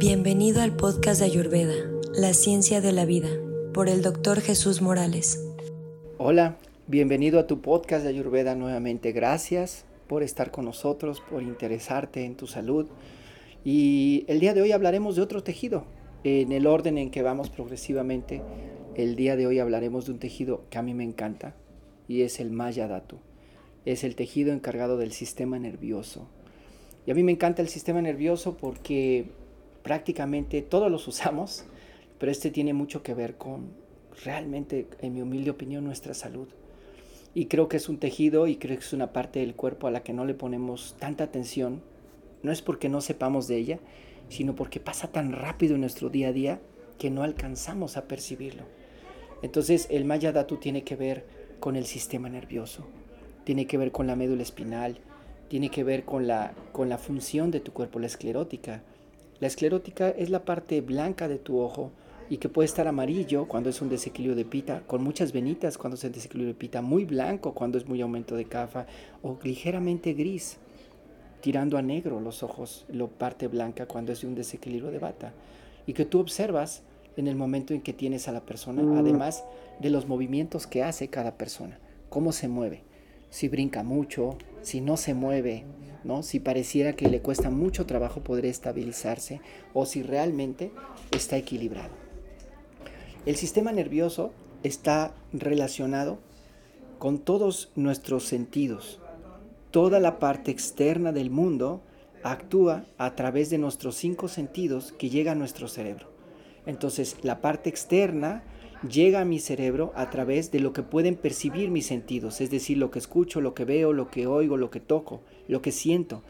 Bienvenido al podcast de Ayurveda, La Ciencia de la Vida, por el doctor Jesús Morales. Hola, bienvenido a tu podcast de Ayurveda nuevamente. Gracias por estar con nosotros, por interesarte en tu salud. Y el día de hoy hablaremos de otro tejido, en el orden en que vamos progresivamente. El día de hoy hablaremos de un tejido que a mí me encanta y es el Maya Datu. Es el tejido encargado del sistema nervioso. Y a mí me encanta el sistema nervioso porque prácticamente todos los usamos, pero este tiene mucho que ver con realmente, en mi humilde opinión, nuestra salud. Y creo que es un tejido y creo que es una parte del cuerpo a la que no le ponemos tanta atención. No es porque no sepamos de ella, sino porque pasa tan rápido en nuestro día a día que no alcanzamos a percibirlo. Entonces el Maya Datu tiene que ver con el sistema nervioso, tiene que ver con la médula espinal, tiene que ver con la, con la función de tu cuerpo, la esclerótica. La esclerótica es la parte blanca de tu ojo y que puede estar amarillo cuando es un desequilibrio de pita, con muchas venitas cuando es un desequilibrio de pita, muy blanco cuando es muy aumento de cafa o ligeramente gris, tirando a negro los ojos, la parte blanca cuando es un desequilibrio de bata. Y que tú observas en el momento en que tienes a la persona, además de los movimientos que hace cada persona, cómo se mueve, si brinca mucho, si no se mueve, ¿no? Si pareciera que le cuesta mucho trabajo poder estabilizarse o si realmente está equilibrado. El sistema nervioso está relacionado con todos nuestros sentidos. Toda la parte externa del mundo actúa a través de nuestros cinco sentidos que llega a nuestro cerebro. Entonces, la parte externa llega a mi cerebro a través de lo que pueden percibir mis sentidos, es decir, lo que escucho, lo que veo, lo que oigo, lo que toco, lo que siento.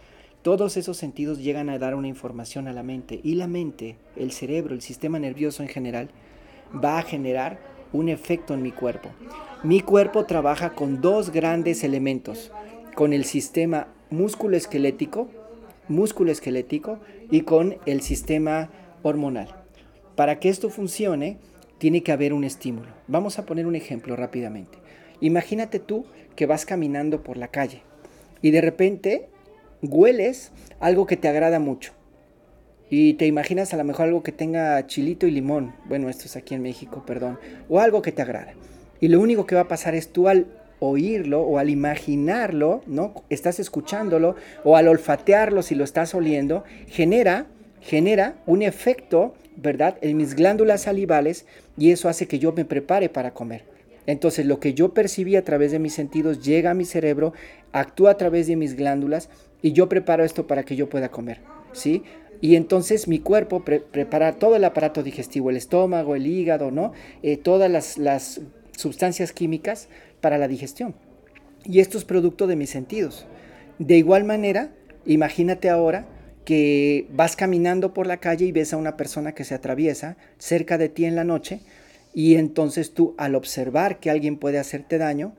Todos esos sentidos llegan a dar una información a la mente y la mente, el cerebro, el sistema nervioso en general, va a generar un efecto en mi cuerpo. Mi cuerpo trabaja con dos grandes elementos, con el sistema músculo esquelético, músculo esquelético y con el sistema hormonal. Para que esto funcione, tiene que haber un estímulo. Vamos a poner un ejemplo rápidamente. Imagínate tú que vas caminando por la calle y de repente hueles algo que te agrada mucho. Y te imaginas a lo mejor algo que tenga chilito y limón. Bueno, esto es aquí en México, perdón. O algo que te agrada. Y lo único que va a pasar es tú al oírlo o al imaginarlo, ¿no? Estás escuchándolo o al olfatearlo si lo estás oliendo, genera genera un efecto, ¿verdad?, en mis glándulas salivales y eso hace que yo me prepare para comer. Entonces lo que yo percibí a través de mis sentidos llega a mi cerebro, actúa a través de mis glándulas y yo preparo esto para que yo pueda comer, ¿sí? Y entonces mi cuerpo prepara todo el aparato digestivo, el estómago, el hígado, ¿no? Eh, todas las, las sustancias químicas para la digestión. Y esto es producto de mis sentidos. De igual manera, imagínate ahora que vas caminando por la calle y ves a una persona que se atraviesa cerca de ti en la noche y entonces tú al observar que alguien puede hacerte daño,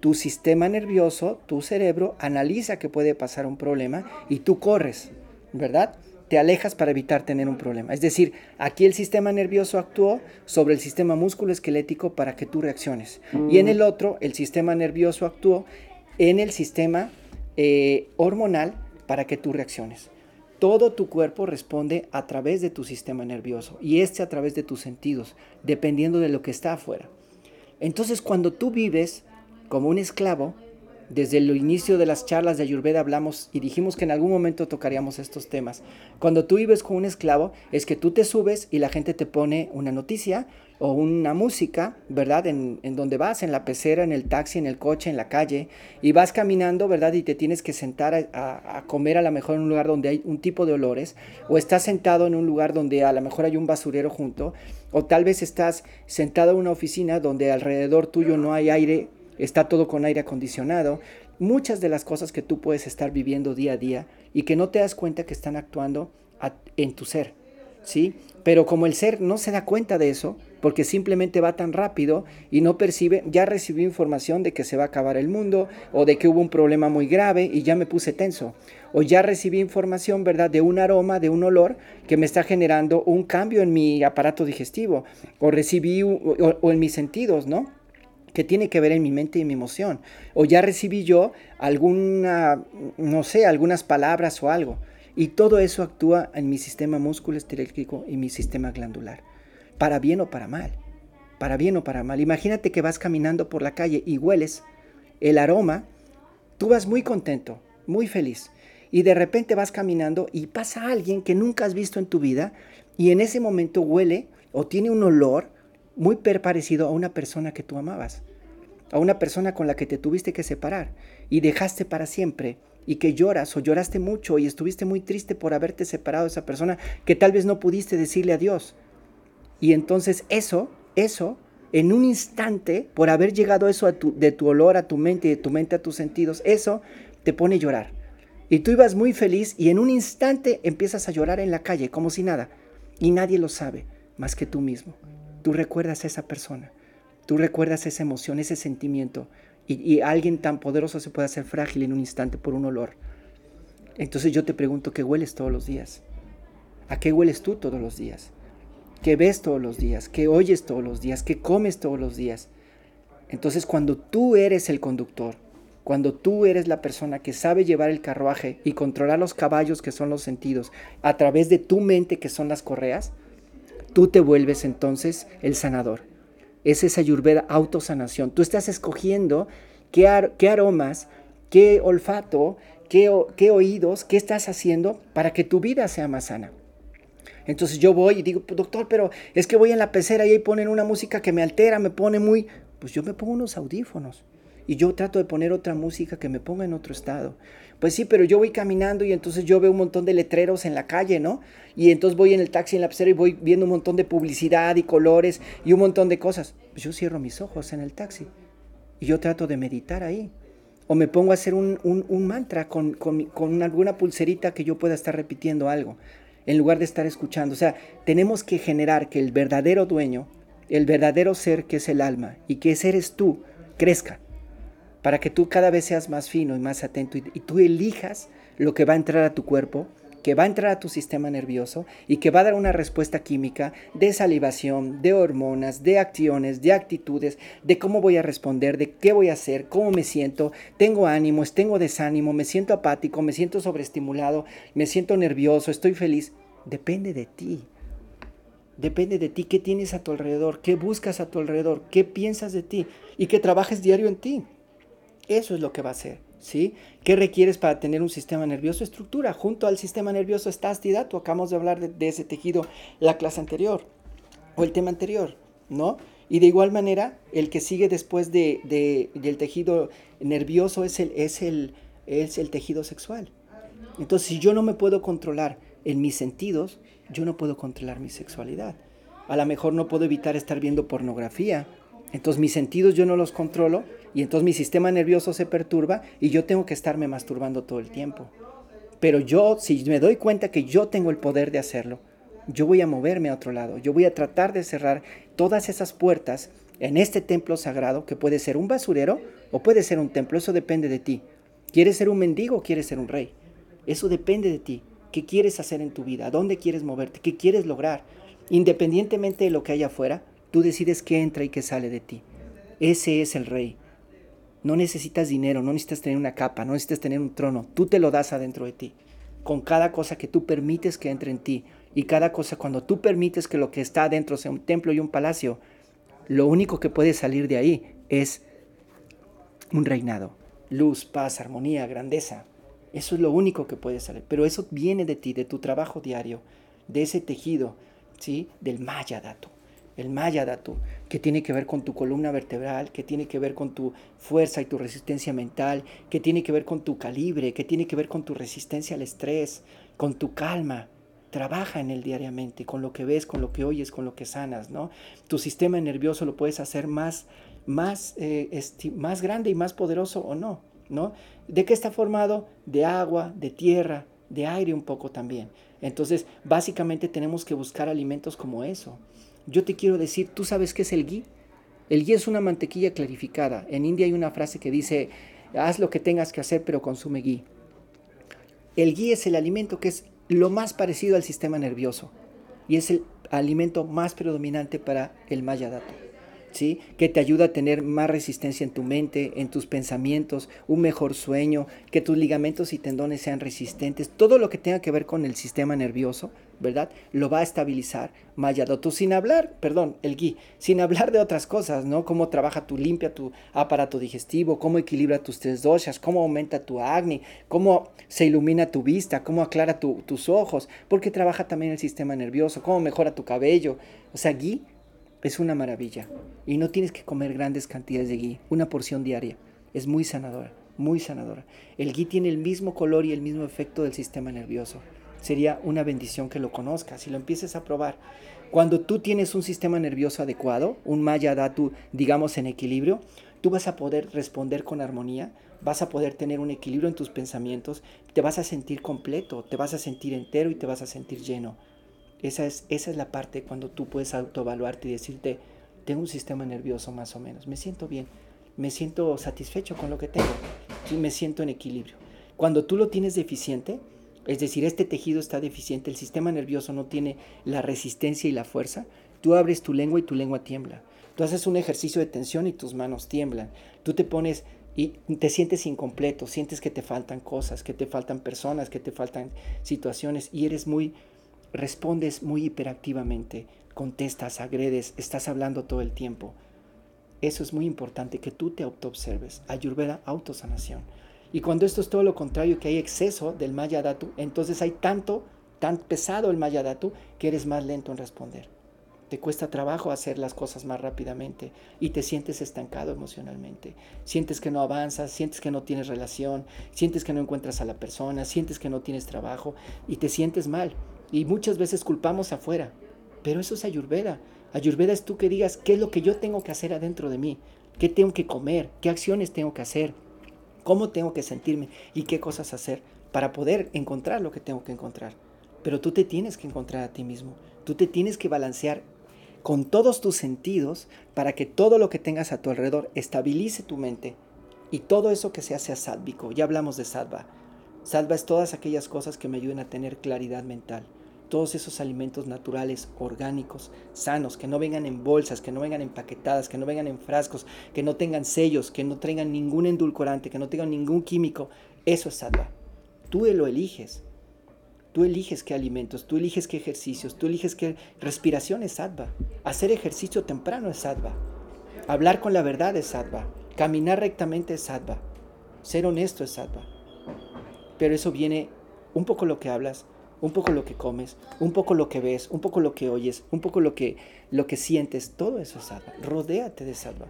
tu sistema nervioso, tu cerebro analiza que puede pasar un problema y tú corres, ¿verdad? Te alejas para evitar tener un problema. Es decir, aquí el sistema nervioso actuó sobre el sistema músculo-esquelético para que tú reacciones. Y en el otro, el sistema nervioso actuó en el sistema eh, hormonal para que tú reacciones. Todo tu cuerpo responde a través de tu sistema nervioso y este a través de tus sentidos, dependiendo de lo que está afuera. Entonces, cuando tú vives como un esclavo, desde el inicio de las charlas de Ayurveda hablamos y dijimos que en algún momento tocaríamos estos temas. Cuando tú vives con un esclavo, es que tú te subes y la gente te pone una noticia o una música, ¿verdad? En, donde vas, en la pecera, en el taxi, en el coche, en la calle, y vas caminando, ¿verdad? Y te tienes que sentar a, a, comer a lo mejor en un lugar donde hay un tipo de olores, o estás sentado en un lugar donde a lo mejor hay un basurero junto, o tal vez estás sentado en una oficina donde alrededor tuyo no hay aire está todo con aire acondicionado, muchas de las cosas que tú puedes estar viviendo día a día y que no te das cuenta que están actuando en tu ser, ¿sí? Pero como el ser no se da cuenta de eso, porque simplemente va tan rápido y no percibe, ya recibió información de que se va a acabar el mundo o de que hubo un problema muy grave y ya me puse tenso. O ya recibí información, ¿verdad?, de un aroma, de un olor que me está generando un cambio en mi aparato digestivo. O recibí, o en mis sentidos, ¿no? Que tiene que ver en mi mente y mi emoción. O ya recibí yo alguna, no sé, algunas palabras o algo. Y todo eso actúa en mi sistema musculoesquelético y mi sistema glandular, para bien o para mal, para bien o para mal. Imagínate que vas caminando por la calle y hueles el aroma, tú vas muy contento, muy feliz, y de repente vas caminando y pasa alguien que nunca has visto en tu vida y en ese momento huele o tiene un olor muy parecido a una persona que tú amabas, a una persona con la que te tuviste que separar y dejaste para siempre y que lloras o lloraste mucho y estuviste muy triste por haberte separado de esa persona que tal vez no pudiste decirle adiós. Y entonces eso, eso, en un instante, por haber llegado eso a tu, de tu olor a tu mente y de tu mente a tus sentidos, eso te pone a llorar. Y tú ibas muy feliz y en un instante empiezas a llorar en la calle como si nada. Y nadie lo sabe más que tú mismo. Tú recuerdas a esa persona. Tú recuerdas esa emoción, ese sentimiento. Y, alguien tan poderoso se puede hacer frágil en un instante por un olor. Entonces yo te pregunto, ¿qué hueles todos los días? ¿A qué hueles tú todos los días? ¿Qué ves todos los días? ¿Qué oyes todos los días? ¿Qué comes todos los días? Entonces cuando tú eres el conductor, cuando tú eres la persona que sabe llevar el carruaje y controlar los caballos que son los sentidos a través de tu mente que son las correas, tú te vuelves entonces el sanador es esa ayurveda autosanación. Tú estás escogiendo qué, aromas, qué olfato, qué, qué oídos, qué estás haciendo para que tu vida sea más sana. Entonces yo voy y digo, doctor, pero es que voy en la pecera y ahí ponen una música que me altera, me pone muy... Pues yo me pongo unos audífonos y yo trato de poner otra música que me ponga en otro estado. Pues sí, pero yo voy caminando y entonces yo veo un montón de letreros en la calle, ¿no? Y entonces voy en el taxi en la pecera y voy viendo un montón de publicidad y colores y un montón de cosas. Pues yo cierro mis ojos en el taxi y yo trato de meditar ahí. O me pongo a hacer un, mantra con, con alguna pulserita que yo pueda estar repitiendo algo, en lugar de estar escuchando. O sea, tenemos que generar que el verdadero dueño, el verdadero ser que es el alma y que ese eres tú, crezca para que tú cada vez seas más fino y más atento y, tú elijas lo que va a entrar a tu cuerpo, que va a entrar a tu sistema nervioso y que va a dar una respuesta química de salivación, de hormonas, de acciones, de actitudes, de cómo voy a responder, de qué voy a hacer, cómo me siento, tengo ánimos, tengo desánimo, me siento apático, me siento sobreestimulado, me siento nervioso, estoy feliz. Depende de ti. Depende de ti qué tienes a tu alrededor, qué buscas a tu alrededor, qué piensas de ti y que trabajes diario en ti. Eso es lo que va a ser. ¿sí? ¿Qué requieres para tener un sistema nervioso? Estructura. Junto al sistema nervioso está tú Acabamos de hablar de, ese tejido la clase anterior o el tema anterior, ¿no? Y de igual manera, el que sigue después de, del tejido nervioso es el, es, el, es el tejido sexual. Entonces, si yo no me puedo controlar en mis sentidos, yo no puedo controlar mi sexualidad. A lo mejor no puedo evitar estar viendo pornografía. Entonces, mis sentidos yo no los controlo y entonces mi sistema nervioso se perturba y yo tengo que estarme masturbando todo el tiempo. Pero yo, si me doy cuenta que yo tengo el poder de hacerlo, yo voy a moverme a otro lado. Yo voy a tratar de cerrar todas esas puertas en este templo sagrado, que puede ser un basurero o puede ser un templo. Eso depende de ti. ¿Quieres ser un mendigo o quieres ser un rey? Eso depende de ti. ¿Qué quieres hacer en tu vida? ¿Dónde quieres moverte? ¿Qué quieres lograr? Independientemente de lo que haya afuera, tú decides qué entra y qué sale de ti. Ese es el rey. No necesitas dinero, no necesitas tener una capa, no necesitas tener un trono. Tú te lo das adentro de ti. Con cada cosa que tú permites que entre en ti. Y cada cosa, cuando tú permites que lo que está adentro sea un templo y un palacio, lo único que puede salir de ahí es un reinado. Luz, paz, armonía, grandeza. Eso es lo único que puede salir. Pero eso viene de ti, de tu trabajo diario, de ese tejido, ¿sí? Del Maya Dato el Maya Datu, que tiene que ver con tu columna vertebral, que tiene que ver con tu fuerza y tu resistencia mental, que tiene que ver con tu calibre, que tiene que ver con tu resistencia al estrés, con tu calma. Trabaja en él diariamente, con lo que ves, con lo que oyes, con lo que sanas, ¿no? Tu sistema nervioso lo puedes hacer más, más, eh, más grande y más poderoso o no, ¿no? ¿De qué está formado? De agua, de tierra, de aire un poco también. Entonces, básicamente tenemos que buscar alimentos como eso. Yo te quiero decir, ¿tú sabes qué es el ghee? El ghee es una mantequilla clarificada. En India hay una frase que dice, haz lo que tengas que hacer, pero consume ghee. El ghee es el alimento que es lo más parecido al sistema nervioso y es el alimento más predominante para el mayadato. Que te ayuda a tener más resistencia en tu mente, en tus pensamientos, un mejor sueño, que tus ligamentos y tendones sean resistentes. Todo lo que tenga que ver con el sistema nervioso, ¿verdad? Lo va a estabilizar Mayadotu, sin hablar, perdón, el gui, sin hablar de otras cosas, ¿no? Cómo trabaja tu limpia, tu aparato digestivo, cómo equilibra tus tres doshas, cómo aumenta tu agni, cómo se ilumina tu vista, cómo aclara tus ojos, porque trabaja también el sistema nervioso, cómo mejora tu cabello. O sea, gui es una maravilla. Y no tienes que comer grandes cantidades de gui, una porción diaria. Es muy sanadora, muy sanadora. El gui tiene el mismo color y el mismo efecto del sistema nervioso sería una bendición que lo conozcas y lo empieces a probar. Cuando tú tienes un sistema nervioso adecuado, un Maya Datu, digamos, en equilibrio, tú vas a poder responder con armonía, vas a poder tener un equilibrio en tus pensamientos, te vas a sentir completo, te vas a sentir entero y te vas a sentir lleno. Esa es, esa es la parte cuando tú puedes autoevaluarte y decirte, tengo un sistema nervioso más o menos, me siento bien, me siento satisfecho con lo que tengo, me siento en equilibrio. Cuando tú lo tienes deficiente, es decir, este tejido está deficiente, el sistema nervioso no tiene la resistencia y la fuerza, tú abres tu lengua y tu lengua tiembla. Tú haces un ejercicio de tensión y tus manos tiemblan. Tú te pones y te sientes incompleto, sientes que te faltan cosas, que te faltan personas, que te faltan situaciones y eres muy, respondes muy hiperactivamente, contestas, agredes, estás hablando todo el tiempo. Eso es muy importante, que tú te autoobserves. Ayurveda, autosanación. Y cuando esto es todo lo contrario, que hay exceso del Maya Datu, entonces hay tanto, tan pesado el Maya Datu, que eres más lento en responder. Te cuesta trabajo hacer las cosas más rápidamente y te sientes estancado emocionalmente. Sientes que no avanzas, sientes que no tienes relación, sientes que no encuentras a la persona, sientes que no tienes trabajo y te sientes mal. Y muchas veces culpamos afuera, pero eso es ayurveda. Ayurveda es tú que digas qué es lo que yo tengo que hacer adentro de mí, qué tengo que comer, qué acciones tengo que hacer, cómo tengo que sentirme y qué cosas hacer para poder encontrar lo que tengo que encontrar. Pero tú te tienes que encontrar a ti mismo. Tú te tienes que balancear con todos tus sentidos para que todo lo que tengas a tu alrededor estabilice tu mente y todo eso que sea sea sádvico. Ya hablamos de sadva. Sadva es todas aquellas cosas que me ayuden a tener claridad mental todos esos alimentos naturales, orgánicos, sanos, que no vengan en bolsas, que no vengan empaquetadas, que no vengan en frascos, que no tengan sellos, que no tengan ningún endulcorante, que no tengan ningún químico, eso es sattva. Tú lo eliges. Tú eliges qué alimentos, tú eliges qué ejercicios, tú eliges qué respiración es sattva. Hacer ejercicio temprano es sattva. Hablar con la verdad es sattva. Caminar rectamente es sattva. Ser honesto es sattva. Pero eso viene un poco lo que hablas, un poco lo que comes, un poco lo que ves, un poco lo que oyes, un poco lo que, lo que sientes, todo eso es salva. Rodéate de salva.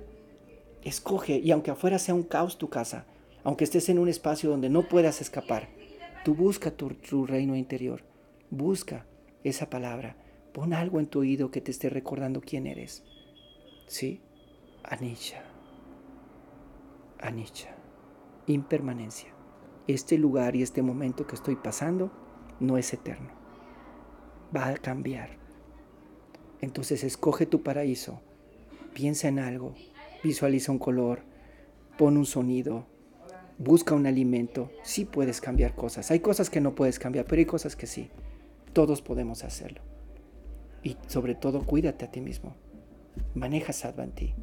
Escoge, y aunque afuera sea un caos tu casa, aunque estés en un espacio donde no puedas escapar, tú busca tu, tu reino interior, busca esa palabra, pon algo en tu oído que te esté recordando quién eres. ¿Sí? Anisha. Anisha. Impermanencia. Este lugar y este momento que estoy pasando no es eterno. Va a cambiar. Entonces escoge tu paraíso, piensa en algo, visualiza un color, pon un sonido, busca un alimento. Sí puedes cambiar cosas. Hay cosas que no puedes cambiar, pero hay cosas que sí. Todos podemos hacerlo. Y sobre todo, cuídate a ti mismo. Maneja ti.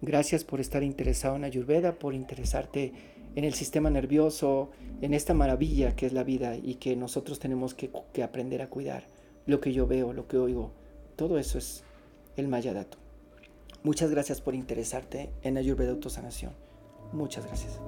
Gracias por estar interesado en Ayurveda, por interesarte en el sistema nervioso, en esta maravilla que es la vida y que nosotros tenemos que, aprender a cuidar. Lo que yo veo, lo que oigo, todo eso es el Mayadato. Muchas gracias por interesarte en Ayurveda Autosanación. Muchas gracias.